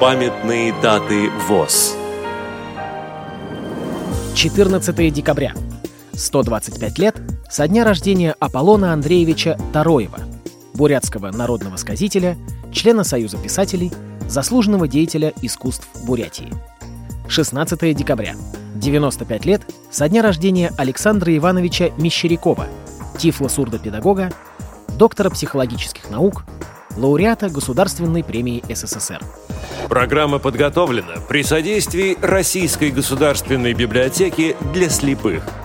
Памятные даты ВОЗ. 14 декабря. 125 лет со дня рождения Аполлона Андреевича Тароева, бурятского народного сказителя, члена Союза писателей, заслуженного деятеля искусств Бурятии. 16 декабря. 95 лет со дня рождения Александра Ивановича Мещерякова, тифло-сурдопедагога, доктора психологических наук, лауреата Государственной премии СССР. Программа подготовлена при содействии Российской государственной библиотеки для слепых –